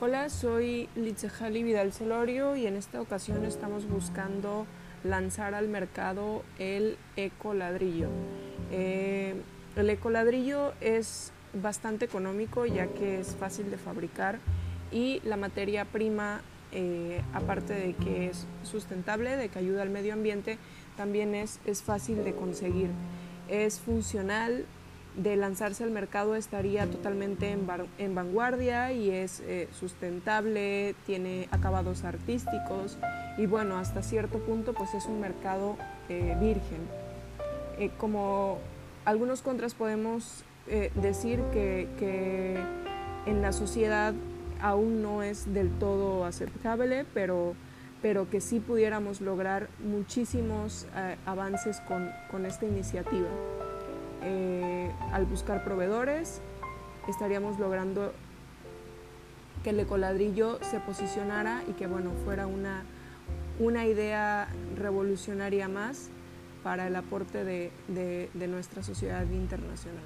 Hola, soy Litzehali Vidal Celorio y en esta ocasión estamos buscando lanzar al mercado el ecoladrillo. Eh, el ecoladrillo es bastante económico ya que es fácil de fabricar y la materia prima, eh, aparte de que es sustentable, de que ayuda al medio ambiente, también es, es fácil de conseguir. Es funcional, de lanzarse al mercado estaría totalmente en, vanguardia y es eh, sustentable, tiene acabados artísticos y bueno, hasta cierto punto pues es un mercado eh, virgen. Eh, como algunos contras podemos decir que, en la sociedad aún no es del todo aceptable, pero, pero que sí pudiéramos lograr muchísimos avances con, con esta iniciativa. Eh, al buscar proveedores, estaríamos logrando que el ecoladrillo se posicionara y que bueno, fuera una, una idea revolucionaria más para el aporte de, de nuestra sociedad internacional.